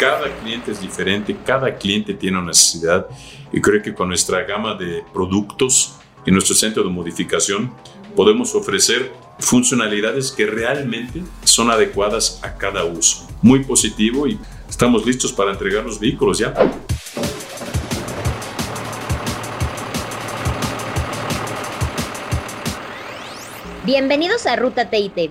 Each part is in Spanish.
Cada cliente es diferente, cada cliente tiene una necesidad y creo que con nuestra gama de productos y nuestro centro de modificación podemos ofrecer funcionalidades que realmente son adecuadas a cada uso. Muy positivo y estamos listos para entregar los vehículos ya. Bienvenidos a Ruta TIT,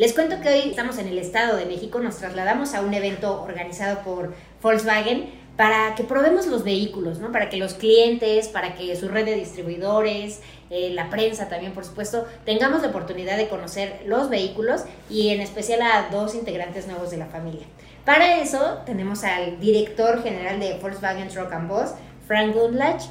Les cuento que hoy estamos en el Estado de México, nos trasladamos a un evento organizado por Volkswagen para que probemos los vehículos, ¿no? Para que los clientes, para que su red de distribuidores, eh, la prensa también, por supuesto, tengamos la oportunidad de conocer los vehículos y en especial a dos integrantes nuevos de la familia. Para eso tenemos al director general de Volkswagen Truck and Bus, Frank Gundlach,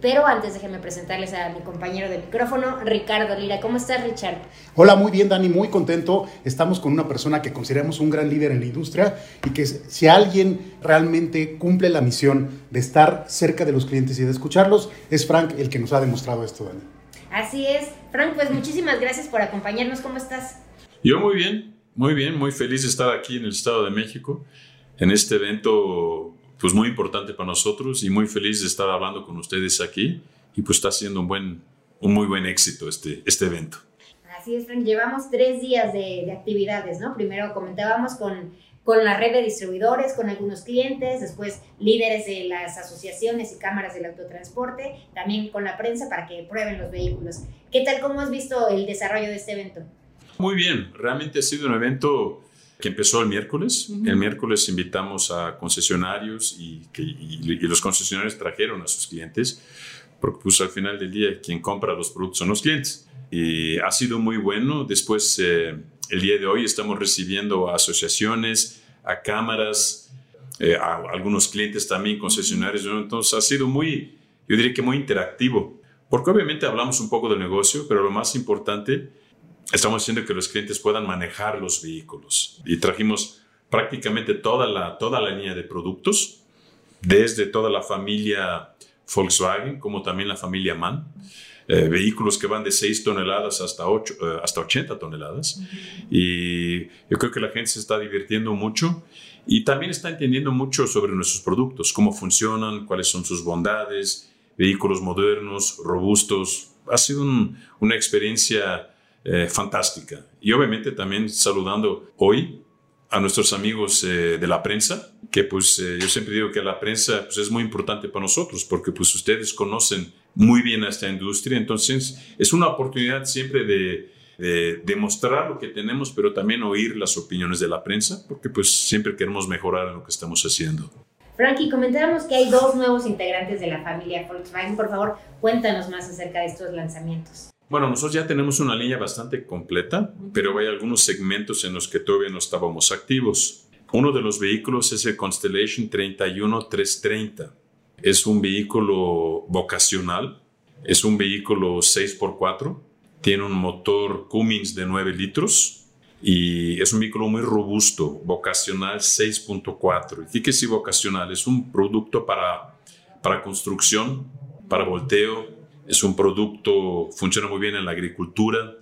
pero antes déjenme presentarles a mi compañero de micrófono, Ricardo Lira. ¿Cómo estás, Richard? Hola, muy bien, Dani, muy contento. Estamos con una persona que consideramos un gran líder en la industria y que si alguien realmente cumple la misión de estar cerca de los clientes y de escucharlos, es Frank el que nos ha demostrado esto, Dani. Así es. Frank, pues muchísimas gracias por acompañarnos. ¿Cómo estás? Yo muy bien, muy bien, muy feliz de estar aquí en el Estado de México, en este evento pues muy importante para nosotros y muy feliz de estar hablando con ustedes aquí y pues está siendo un buen, un muy buen éxito este, este evento. Así es, Frank. Llevamos tres días de, de actividades, ¿no? Primero comentábamos con, con la red de distribuidores, con algunos clientes, después líderes de las asociaciones y cámaras del autotransporte, también con la prensa para que prueben los vehículos. ¿Qué tal? ¿Cómo has visto el desarrollo de este evento? Muy bien, realmente ha sido un evento que empezó el miércoles. El miércoles invitamos a concesionarios y, que, los concesionarios trajeron a sus clientes, porque pues al final del día quien compra los productos son los clientes. Y ha sido muy bueno. Después, eh, el día de hoy estamos recibiendo a asociaciones, a cámaras, eh, a algunos clientes también, concesionarios. Entonces ha sido muy, yo diría que muy interactivo, porque obviamente hablamos un poco del negocio, pero lo más importante estamos haciendo que los clientes puedan manejar los vehículos. Y trajimos prácticamente toda la, toda la línea de productos, desde toda la familia Volkswagen como también la familia MAN. Eh, vehículos que van de 6 toneladas hasta, 8, eh, hasta 80 toneladas. Y yo creo que la gente se está divirtiendo mucho y también está entendiendo mucho sobre nuestros productos, cómo funcionan, cuáles son sus bondades, vehículos modernos, robustos. Ha sido una experiencia eh, fantástica. Y obviamente también saludando hoy a nuestros amigos eh, de la prensa, que pues eh, yo siempre digo que la prensa pues, es muy importante para nosotros, porque pues ustedes conocen muy bien a esta industria, entonces es una oportunidad siempre de, de demostrar lo que tenemos, pero también oír las opiniones de la prensa, porque pues siempre queremos mejorar en lo que estamos haciendo. Frankie, comentábamos que hay dos nuevos integrantes de la familia Volkswagen. Por favor, cuéntanos más acerca de estos lanzamientos. Bueno, nosotros ya tenemos una línea bastante completa, pero hay algunos segmentos en los que todavía no estábamos activos. Uno de los vehículos es el Constellation 31330. Es un vehículo vocacional, es un vehículo 6x4, tiene un motor Cummins de 9 litros y es un vehículo muy robusto, vocacional 6.4. ¿Y qué es vocacional? Es un producto para, para construcción, para volteo, es un producto, funciona muy bien en la agricultura,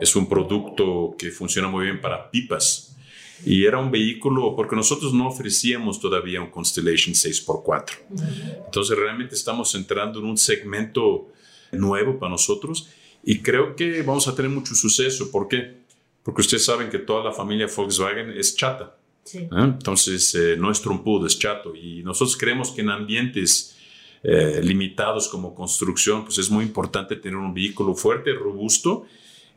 es un producto que funciona muy bien para pipas. Y era un vehículo, porque nosotros no ofrecíamos todavía un Constellation 6x4. Entonces realmente estamos entrando en un segmento nuevo para nosotros y creo que vamos a tener mucho suceso. ¿Por qué? Porque ustedes saben que toda la familia Volkswagen es chata. ¿eh? Entonces eh, no es trompudo, es chato. Y nosotros creemos que en ambientes eh, limitados como construcción, pues es muy importante tener un vehículo fuerte, robusto,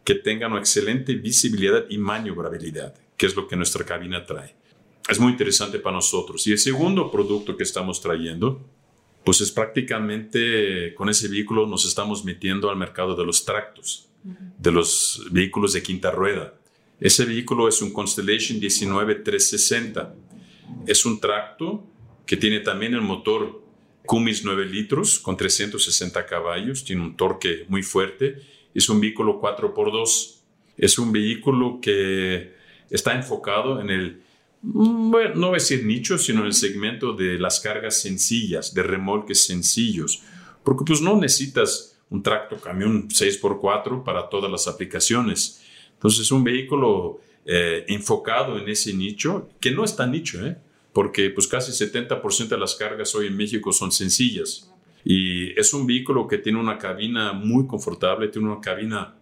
que tenga una excelente visibilidad y maniobrabilidad, que es lo que nuestra cabina trae. Es muy interesante para nosotros. Y el segundo producto que estamos trayendo, pues es prácticamente con ese vehículo nos estamos metiendo al mercado de los tractos, de los vehículos de quinta rueda. Ese vehículo es un Constellation 19360. Es un tracto que tiene también el motor Cummins 9 litros con 360 caballos, tiene un torque muy fuerte, es un vehículo 4x2, es un vehículo que está enfocado en el, bueno, no voy a decir nicho, sino en el segmento de las cargas sencillas, de remolques sencillos, porque pues no necesitas un tracto camión 6x4 para todas las aplicaciones. Entonces es un vehículo eh, enfocado en ese nicho, que no es tan nicho, ¿eh? Porque pues casi 70% de las cargas hoy en México son sencillas. Y es un vehículo que tiene una cabina muy confortable, tiene una cabina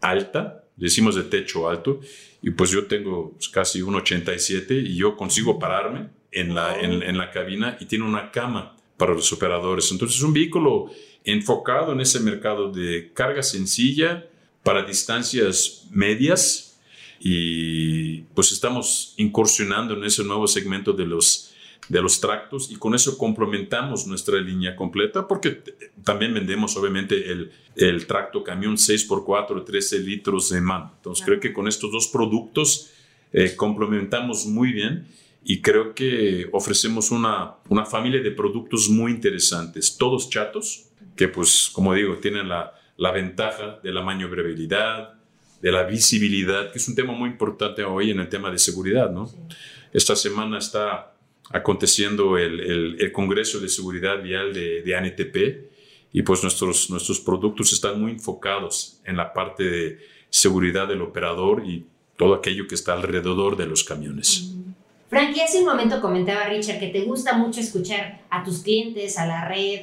alta, decimos de techo alto, y pues yo tengo pues, casi 1,87 y yo consigo pararme en la, en, la cabina y tiene una cama para los operadores. Entonces es un vehículo enfocado en ese mercado de carga sencilla para distancias medias y pues estamos incursionando en ese nuevo segmento de los, de los tractos y con eso complementamos nuestra línea completa porque también vendemos obviamente el, el tracto camión 6x4, 13 litros de mano. Entonces creo que con estos dos productos eh, complementamos muy bien y creo que ofrecemos una, una familia de productos muy interesantes, todos chatos, que pues como digo, tienen la, la ventaja de la maniobrabilidad, de la visibilidad, que es un tema muy importante hoy en el tema de seguridad, ¿no? Esta semana está aconteciendo el, el, Congreso de Seguridad Vial de, de, ANTP y pues nuestros, nuestros productos están muy enfocados en la parte de seguridad del operador y todo aquello que está alrededor de los camiones. Frankie, hace un momento comentaba Richard que te gusta mucho escuchar a tus clientes, a la red,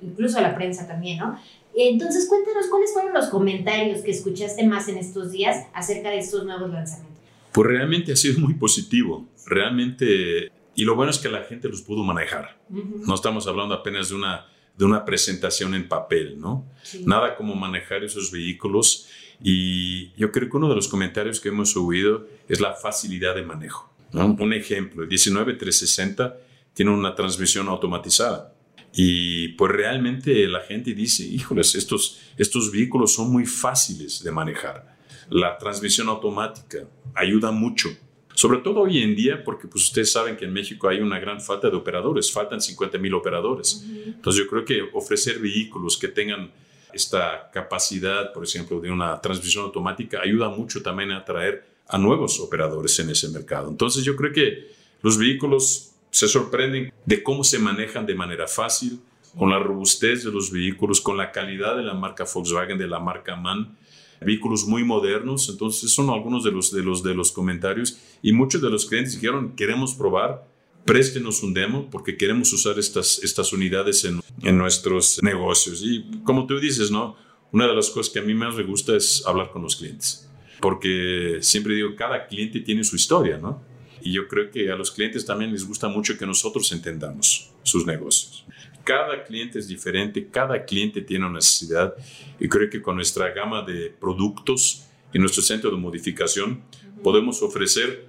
incluso a la prensa también, ¿no? Entonces, cuéntanos cuáles fueron los comentarios que escuchaste más en estos días acerca de estos nuevos lanzamientos. Pues realmente ha sido muy positivo. Realmente, y lo bueno es que la gente los pudo manejar. No estamos hablando apenas de una, de una presentación en papel, ¿no? Nada como manejar esos vehículos. Y yo creo que uno de los comentarios que hemos oído es la facilidad de manejo. Un ejemplo, el 19360 tiene una transmisión automatizada. Y pues realmente la gente dice, híjoles, estos, estos vehículos son muy fáciles de manejar. La transmisión automática ayuda mucho. Sobre todo hoy en día, porque pues ustedes saben que en México hay una gran falta de operadores, faltan 50 mil operadores. Entonces yo creo que ofrecer vehículos que tengan esta capacidad, por ejemplo, de una transmisión automática, ayuda mucho también a atraer a nuevos operadores en ese mercado. Entonces yo creo que los vehículos se sorprenden de cómo se manejan de manera fácil, con la robustez de los vehículos, con la calidad de la marca Volkswagen, de la marca MAN, vehículos muy modernos. Entonces, son algunos de los, de los, de los comentarios. Y muchos de los clientes dijeron, queremos probar, préstenos un demo porque queremos usar estas, estas unidades en, en nuestros negocios. Y como tú dices, ¿no? Una de las cosas que a mí más me gusta es hablar con los clientes. Porque siempre digo, cada cliente tiene su historia, ¿no? Y yo creo que a los clientes también les gusta mucho que nosotros entendamos sus negocios. Cada cliente es diferente, cada cliente tiene una necesidad y creo que con nuestra gama de productos y nuestro centro de modificación podemos ofrecer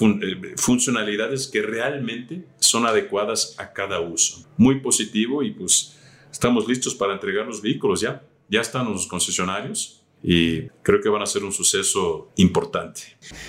eh, funcionalidades que realmente son adecuadas a cada uso. Muy positivo y pues estamos listos para entregar los vehículos ya. Ya están los concesionarios y creo que van a ser un suceso importante.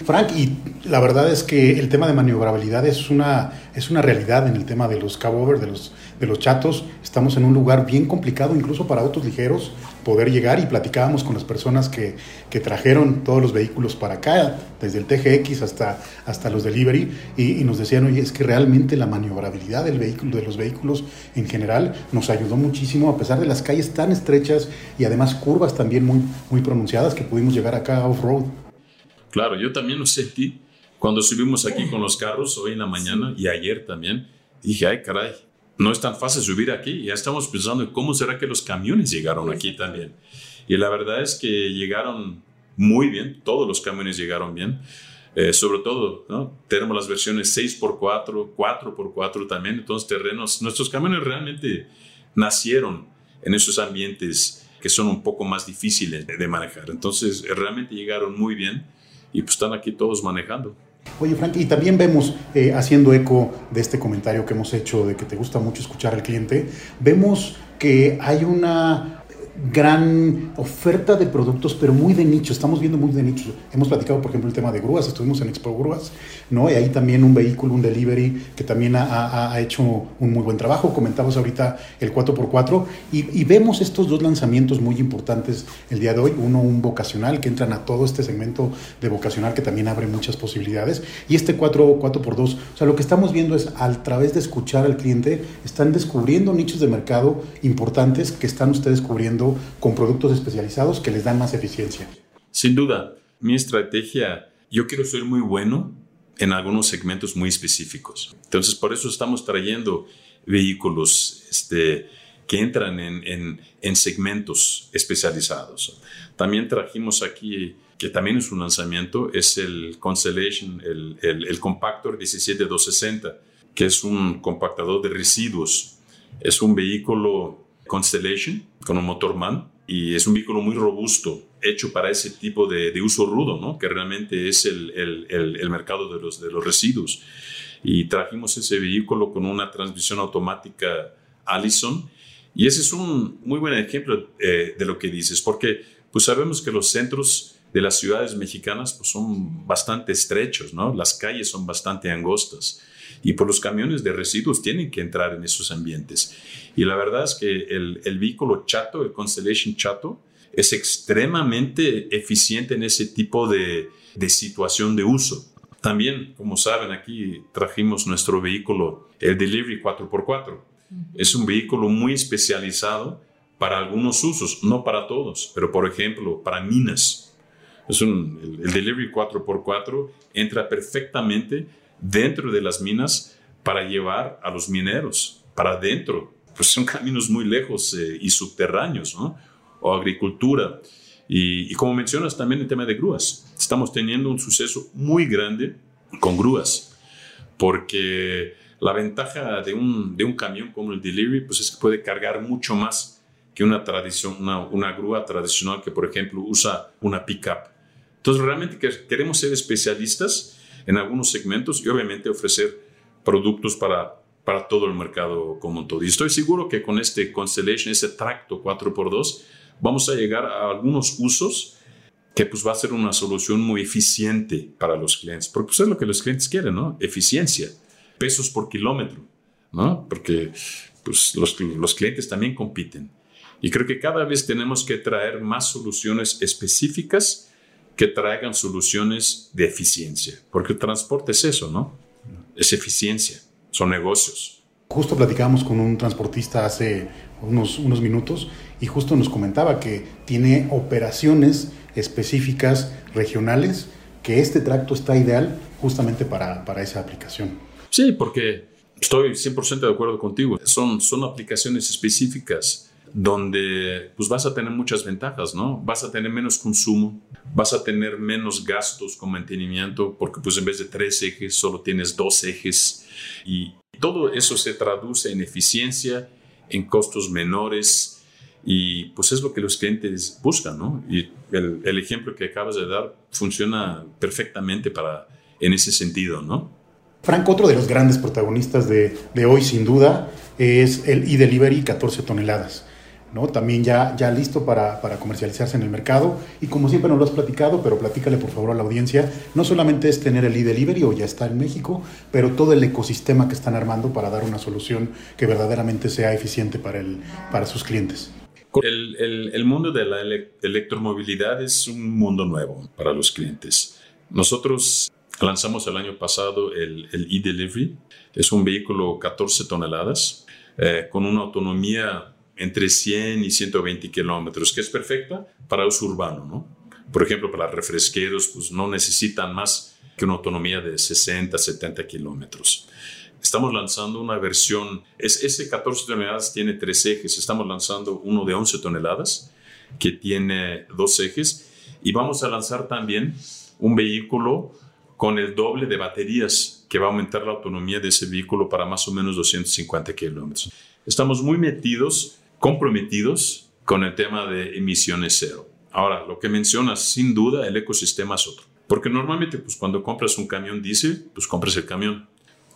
Frank, y la verdad es que el tema de maniobrabilidad es una, es una realidad en el tema de los cabover, de los, de los chatos. Estamos en un lugar bien complicado, incluso para autos ligeros, poder llegar y platicábamos con las personas que, que trajeron todos los vehículos para acá, desde el TGX hasta, hasta los delivery, y, nos decían, oye, es que realmente la maniobrabilidad del vehículo, de los vehículos en general, nos ayudó muchísimo, a pesar de las calles tan estrechas y además curvas también muy, muy pronunciadas que pudimos llegar acá off-road. Claro, yo también lo sentí cuando subimos aquí con los carros hoy en la mañana y ayer también. Dije, ay, caray, no es tan fácil subir aquí. Ya estamos pensando en cómo será que los camiones llegaron aquí también. Y la verdad es que llegaron muy bien, todos los camiones llegaron bien. Eh, sobre todo, ¿no? tenemos las versiones 6x4, 4x4 también, entonces terrenos, nuestros camiones realmente nacieron en esos ambientes que son un poco más difíciles de manejar. Entonces, realmente llegaron muy bien y pues están aquí todos manejando. Oye, Frank, y también vemos, eh, haciendo eco de este comentario que hemos hecho de que te gusta mucho escuchar al cliente, vemos que hay una gran oferta de productos, pero muy de nicho. Estamos viendo muy de nicho. Hemos platicado, por ejemplo, el tema de grúas. Estuvimos en Expo Grúas, ¿no? Y ahí también un vehículo, un delivery, que también ha, ha, hecho un muy buen trabajo. Comentamos ahorita el 4x4 y, y, vemos estos dos lanzamientos muy importantes el día de hoy. Uno, un vocacional, que entran a todo este segmento de vocacional que también abre muchas posibilidades. Y este 4, 4x2. O sea, lo que estamos viendo es a través de escuchar al cliente, están descubriendo nichos de mercado importantes que están ustedes cubriendo con productos especializados que les dan más eficiencia. Sin duda, mi estrategia, yo quiero ser muy bueno en algunos segmentos muy específicos. Entonces, por eso estamos trayendo vehículos este, que entran en, en, segmentos especializados. También trajimos aquí, que también es un lanzamiento, es el Constellation, el, el, el Compactor 17260, que es un compactador de residuos. Es un vehículo Constellation con un motor MAN y es un vehículo muy robusto, hecho para ese tipo de, uso rudo, ¿no? que realmente es el, el, el, mercado de los, de los residuos. Y trajimos ese vehículo con una transmisión automática Allison y ese es un muy buen ejemplo eh, de lo que dices, porque pues sabemos que los centros de las ciudades mexicanas pues, son bastante estrechos, ¿no? las calles son bastante angostas y por los camiones de residuos tienen que entrar en esos ambientes. Y la verdad es que el, el vehículo chato, el Constellation chato, es extremadamente eficiente en ese tipo de, de situación de uso. También, como saben, aquí trajimos nuestro vehículo, el Delivery 4x4. Es un vehículo muy especializado para algunos usos, no para todos, pero por ejemplo, para minas. Es un, el, el Delivery 4x4 entra perfectamente dentro de las minas para llevar a los mineros para adentro. Pues son caminos muy lejos eh, y subterráneos, ¿no? O agricultura. Y, como mencionas también el tema de grúas. Estamos teniendo un suceso muy grande con grúas, porque la ventaja de un, de un camión como el delivery pues es que puede cargar mucho más que una, tradición, una, una grúa tradicional que, por ejemplo, usa una pickup. Entonces, realmente queremos ser especialistas en algunos segmentos y obviamente ofrecer productos para, para todo el mercado como todo. Y estoy seguro que con este Constellation, ese tracto 4x2, vamos a llegar a algunos usos que pues va a ser una solución muy eficiente para los clientes, porque pues es lo que los clientes quieren, ¿no? Eficiencia, pesos por kilómetro, ¿no? Porque pues los, los clientes también compiten. Y creo que cada vez tenemos que traer más soluciones específicas que traigan soluciones de eficiencia, porque el transporte es eso, ¿no? Es eficiencia, son negocios. Justo platicábamos con un transportista hace unos, unos minutos y justo nos comentaba que tiene operaciones específicas regionales, que este tracto está ideal justamente para, para esa aplicación. Sí, porque estoy 100% de acuerdo contigo. Son, son aplicaciones específicas donde pues vas a tener muchas ventajas, ¿no? Vas a tener menos consumo, vas a tener menos gastos con mantenimiento, porque pues en vez de tres ejes solo tienes dos ejes y todo eso se traduce en eficiencia, en costos menores y pues es lo que los clientes buscan, ¿no? Y el, ejemplo que acabas de dar funciona perfectamente para, en ese sentido, ¿no? Frank, otro de los grandes protagonistas de, de hoy, sin duda, es el e-delivery 14 toneladas. ¿No? También ya, ya listo para, para, comercializarse en el mercado. Y como siempre nos lo has platicado, pero platícale por favor a la audiencia, no solamente es tener el e-delivery o ya está en México, pero todo el ecosistema que están armando para dar una solución que verdaderamente sea eficiente para, el, para sus clientes. El, el, el mundo de la electromovilidad es un mundo nuevo para los clientes. Nosotros lanzamos el año pasado el e-delivery. es un vehículo 14 toneladas eh, con una autonomía entre 100 y 120 kilómetros, que es perfecta para uso urbano, ¿no? Por ejemplo, para refresqueros, pues no necesitan más que una autonomía de 60, 70 kilómetros. Estamos lanzando una versión, es, ese 14 toneladas tiene tres ejes, estamos lanzando uno de 11 toneladas que tiene dos ejes y vamos a lanzar también un vehículo con el doble de baterías que va a aumentar la autonomía de ese vehículo para más o menos 250 kilómetros. Estamos muy metidos comprometidos con el tema de emisiones cero. Ahora, lo que mencionas, sin duda, el ecosistema es otro. Porque normalmente, pues cuando compras un camión diésel, pues compras el camión.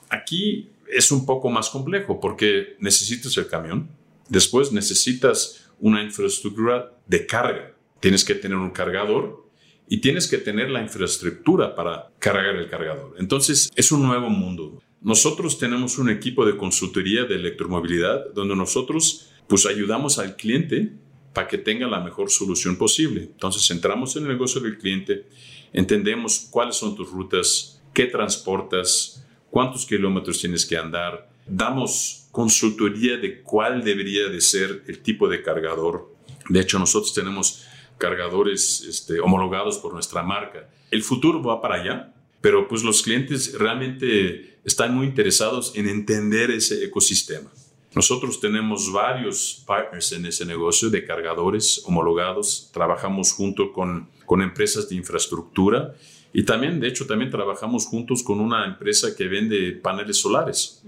Aquí es un poco más complejo porque necesitas el camión, después necesitas una infraestructura de carga. Tienes que tener un cargador y tienes que tener la infraestructura para cargar el cargador. Entonces, es un nuevo mundo. Nosotros tenemos un equipo de consultoría de electromovilidad donde nosotros pues ayudamos al cliente para que tenga la mejor solución posible. Entonces entramos en el negocio del cliente, entendemos cuáles son tus rutas, qué transportas, cuántos kilómetros tienes que andar, damos consultoría de cuál debería de ser el tipo de cargador. De hecho, nosotros tenemos cargadores este, homologados por nuestra marca. El futuro va para allá, pero pues los clientes realmente están muy interesados en entender ese ecosistema. Nosotros tenemos varios partners en ese negocio de cargadores homologados. Trabajamos junto con, con empresas de infraestructura y también, de hecho, también trabajamos juntos con una empresa que vende paneles solares.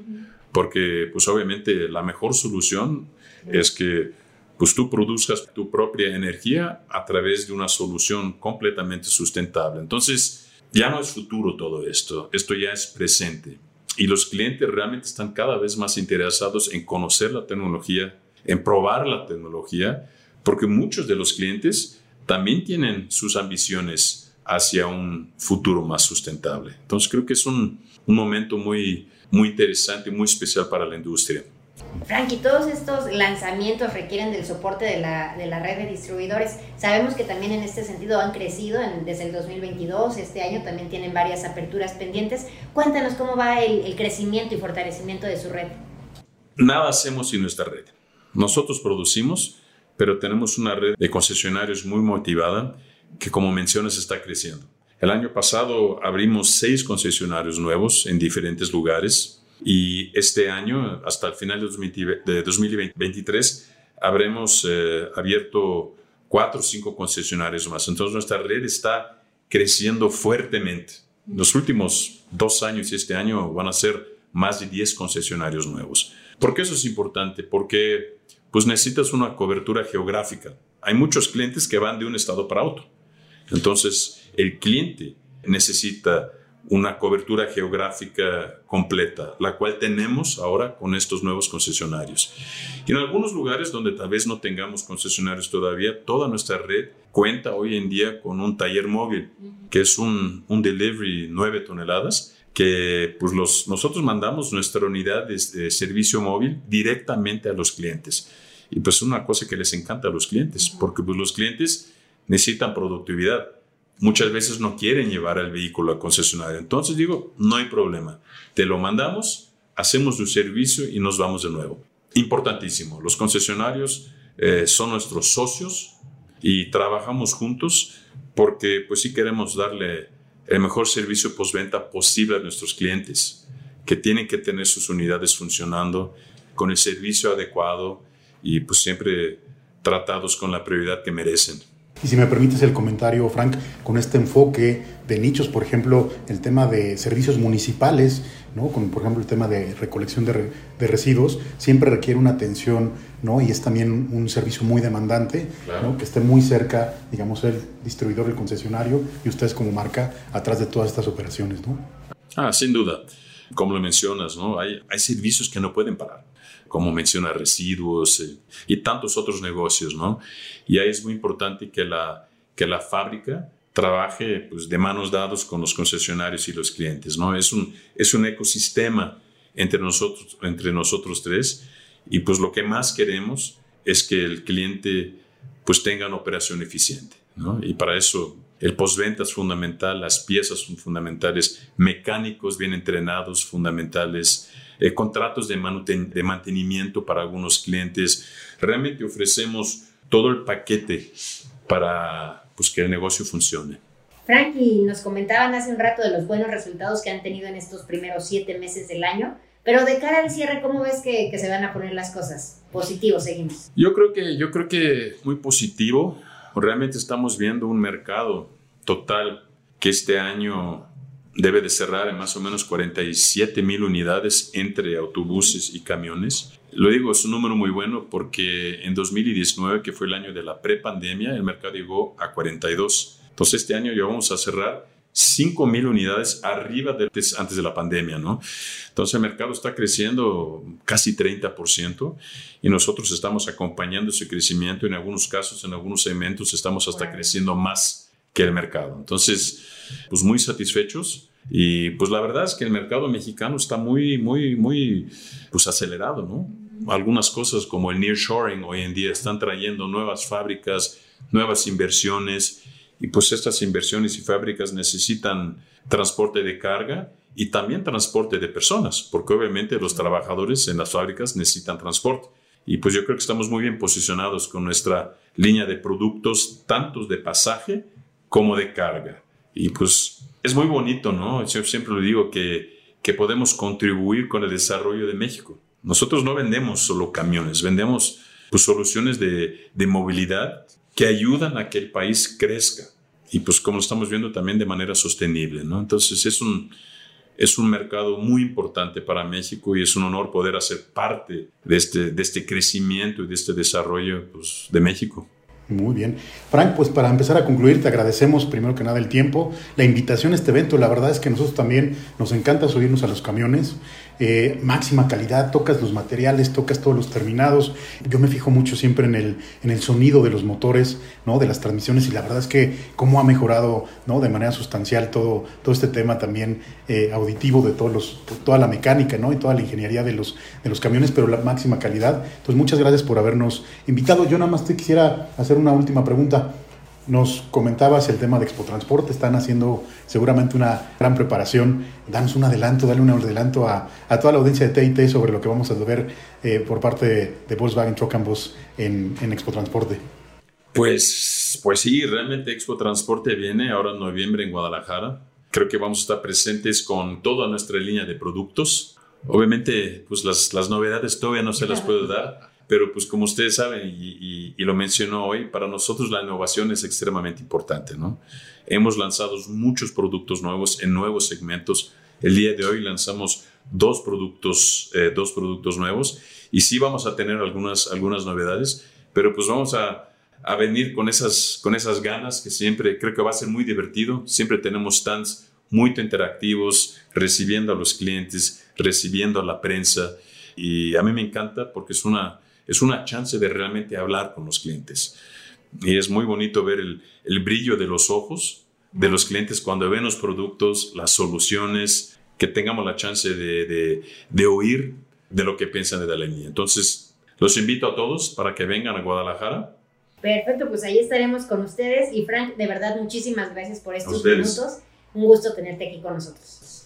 Porque, pues obviamente, la mejor solución es que pues tú produzcas tu propia energía a través de una solución completamente sustentable. Entonces, ya no es futuro todo esto, esto ya es presente. Y los clientes realmente están cada vez más interesados en conocer la tecnología, en probar la tecnología, porque muchos de los clientes también tienen sus ambiciones hacia un futuro más sustentable. Entonces creo que es un, un momento muy, muy interesante, muy especial para la industria. Frankie, todos estos lanzamientos requieren del soporte de la, de la, red de distribuidores. Sabemos que también en este sentido han crecido desde el 2022, este año también tienen varias aperturas pendientes. Cuéntanos cómo va el, el crecimiento y fortalecimiento de su red. Nada hacemos sin nuestra red. Nosotros producimos, pero tenemos una red de concesionarios muy motivada que, como mencionas, está creciendo. El año pasado abrimos seis concesionarios nuevos en diferentes lugares y este año, hasta el final de 2023, habremos eh, abierto cuatro o cinco concesionarios más. Entonces nuestra red está creciendo fuertemente. Los últimos dos años y este año van a ser más de 10 concesionarios nuevos. ¿Por qué eso es importante? Porque pues necesitas una cobertura geográfica. Hay muchos clientes que van de un estado para otro. Entonces el cliente necesita una cobertura geográfica completa, la cual tenemos ahora con estos nuevos concesionarios. Y en algunos lugares donde tal vez no tengamos concesionarios todavía, toda nuestra red cuenta hoy en día con un taller móvil, que es un, un delivery 9 toneladas, que pues los, nosotros mandamos nuestra unidad de, de servicio móvil directamente a los clientes. Y pues es una cosa que les encanta a los clientes, porque pues los clientes necesitan productividad muchas veces no quieren llevar el vehículo al concesionario. Entonces digo, no hay problema. Te lo mandamos, hacemos tu servicio y nos vamos de nuevo. Importantísimo, los concesionarios eh, son nuestros socios y trabajamos juntos porque pues sí queremos darle el mejor servicio postventa posible a nuestros clientes, que tienen que tener sus unidades funcionando con el servicio adecuado y pues siempre tratados con la prioridad que merecen. Y si me permites el comentario, Frank, con este enfoque de nichos, por ejemplo, el tema de servicios municipales, ¿no? Con, por ejemplo, el tema de recolección de, de residuos, siempre requiere una atención, ¿no? Y es también un servicio muy demandante, ¿no? Que esté muy cerca, digamos, el distribuidor, el concesionario y ustedes como marca atrás de todas estas operaciones, ¿no? Ah, sin duda. Como lo mencionas, ¿no? Hay, hay servicios que no pueden parar como menciona residuos eh, y tantos otros negocios, ¿no? Y ahí es muy importante que la, que la fábrica trabaje pues, de manos dadas con los concesionarios y los clientes, ¿no? Es un, es un ecosistema entre nosotros, entre nosotros tres y pues lo que más queremos es que el cliente pues tenga una operación eficiente, ¿no? Y para eso el postventa es fundamental, las piezas son fundamentales, mecánicos bien entrenados, fundamentales, eh, contratos de, de mantenimiento para algunos clientes. Realmente ofrecemos todo el paquete para pues, que el negocio funcione. Frankie, nos comentaban hace un rato de los buenos resultados que han tenido en estos primeros siete meses del año, pero de cara al cierre, ¿cómo ves que, que se van a poner las cosas? Positivo, seguimos. Yo creo que, yo creo que muy positivo. Realmente estamos viendo un mercado total que este año debe de cerrar en más o menos 47 mil unidades entre autobuses y camiones. Lo digo, es un número muy bueno porque en 2019, que fue el año de la prepandemia, el mercado llegó a 42. Entonces este año ya vamos a cerrar 5 mil unidades arriba de antes de la pandemia, ¿no? Entonces el mercado está creciendo casi 30% y nosotros estamos acompañando ese crecimiento. En algunos casos, en algunos segmentos, estamos hasta creciendo más que el mercado. Entonces, pues muy satisfechos y pues la verdad es que el mercado mexicano está muy, muy, muy, pues acelerado, ¿no? Algunas cosas como el nearshoring hoy en día están trayendo nuevas fábricas, nuevas inversiones y pues estas inversiones y fábricas necesitan transporte de carga y también transporte de personas, porque obviamente los trabajadores en las fábricas necesitan transporte. Y pues yo creo que estamos muy bien posicionados con nuestra línea de productos, tanto de pasaje como de carga. Y pues es muy bonito, ¿no? Yo siempre lo digo que, que podemos contribuir con el desarrollo de México. Nosotros no vendemos solo camiones, vendemos pues, soluciones de, de movilidad que ayudan a que el país crezca y pues como estamos viendo también de manera sostenible, ¿no? Entonces es un, es un mercado muy importante para México y es un honor poder hacer parte de este, de este crecimiento y de este desarrollo pues, de México. Muy bien. Frank, pues para empezar a concluir, te agradecemos primero que nada el tiempo, la invitación a este evento. La verdad es que nosotros también nos encanta subirnos a los camiones. Eh, máxima calidad, tocas los materiales, tocas todos los terminados. Yo me fijo mucho siempre en el, en el sonido de los motores, ¿no? de las transmisiones y la verdad es que cómo ha mejorado ¿no? de manera sustancial todo, todo este tema también eh, auditivo de todos los, toda la mecánica ¿no? y toda la ingeniería de los, de los camiones, pero la máxima calidad. Entonces muchas gracias por habernos invitado. Yo nada más te quisiera hacer una última pregunta. Nos comentabas el tema de Expo Transporte, están haciendo seguramente una gran preparación. Danos un adelanto, dale un adelanto a, toda la audiencia de TIT sobre lo que vamos a ver eh, por parte de, Volkswagen Truck en, en, Expo Transporte. Pues, pues sí, realmente Expo Transporte viene ahora en noviembre en Guadalajara. Creo que vamos a estar presentes con toda nuestra línea de productos. Obviamente, pues las, las novedades todavía no se las puedo dar pero pues como ustedes saben y, lo mencionó hoy, para nosotros la innovación es extremadamente importante, ¿no? Hemos lanzado muchos productos nuevos en nuevos segmentos. El día de hoy lanzamos dos productos, eh, dos productos nuevos y sí vamos a tener algunas, algunas novedades, pero pues vamos a, a venir con esas, con esas ganas que siempre creo que va a ser muy divertido. Siempre tenemos stands muy interactivos, recibiendo a los clientes, recibiendo a la prensa. Y a mí me encanta porque es una, es una chance de realmente hablar con los clientes. Y es muy bonito ver el, brillo de los ojos de los clientes cuando ven los productos, las soluciones, que tengamos la chance de, de, oír de lo que piensan de Dalenia. Entonces, los invito a todos para que vengan a Guadalajara. Perfecto, pues ahí estaremos con ustedes. Y Frank, de verdad, muchísimas gracias por estos minutos. Un gusto tenerte aquí con nosotros.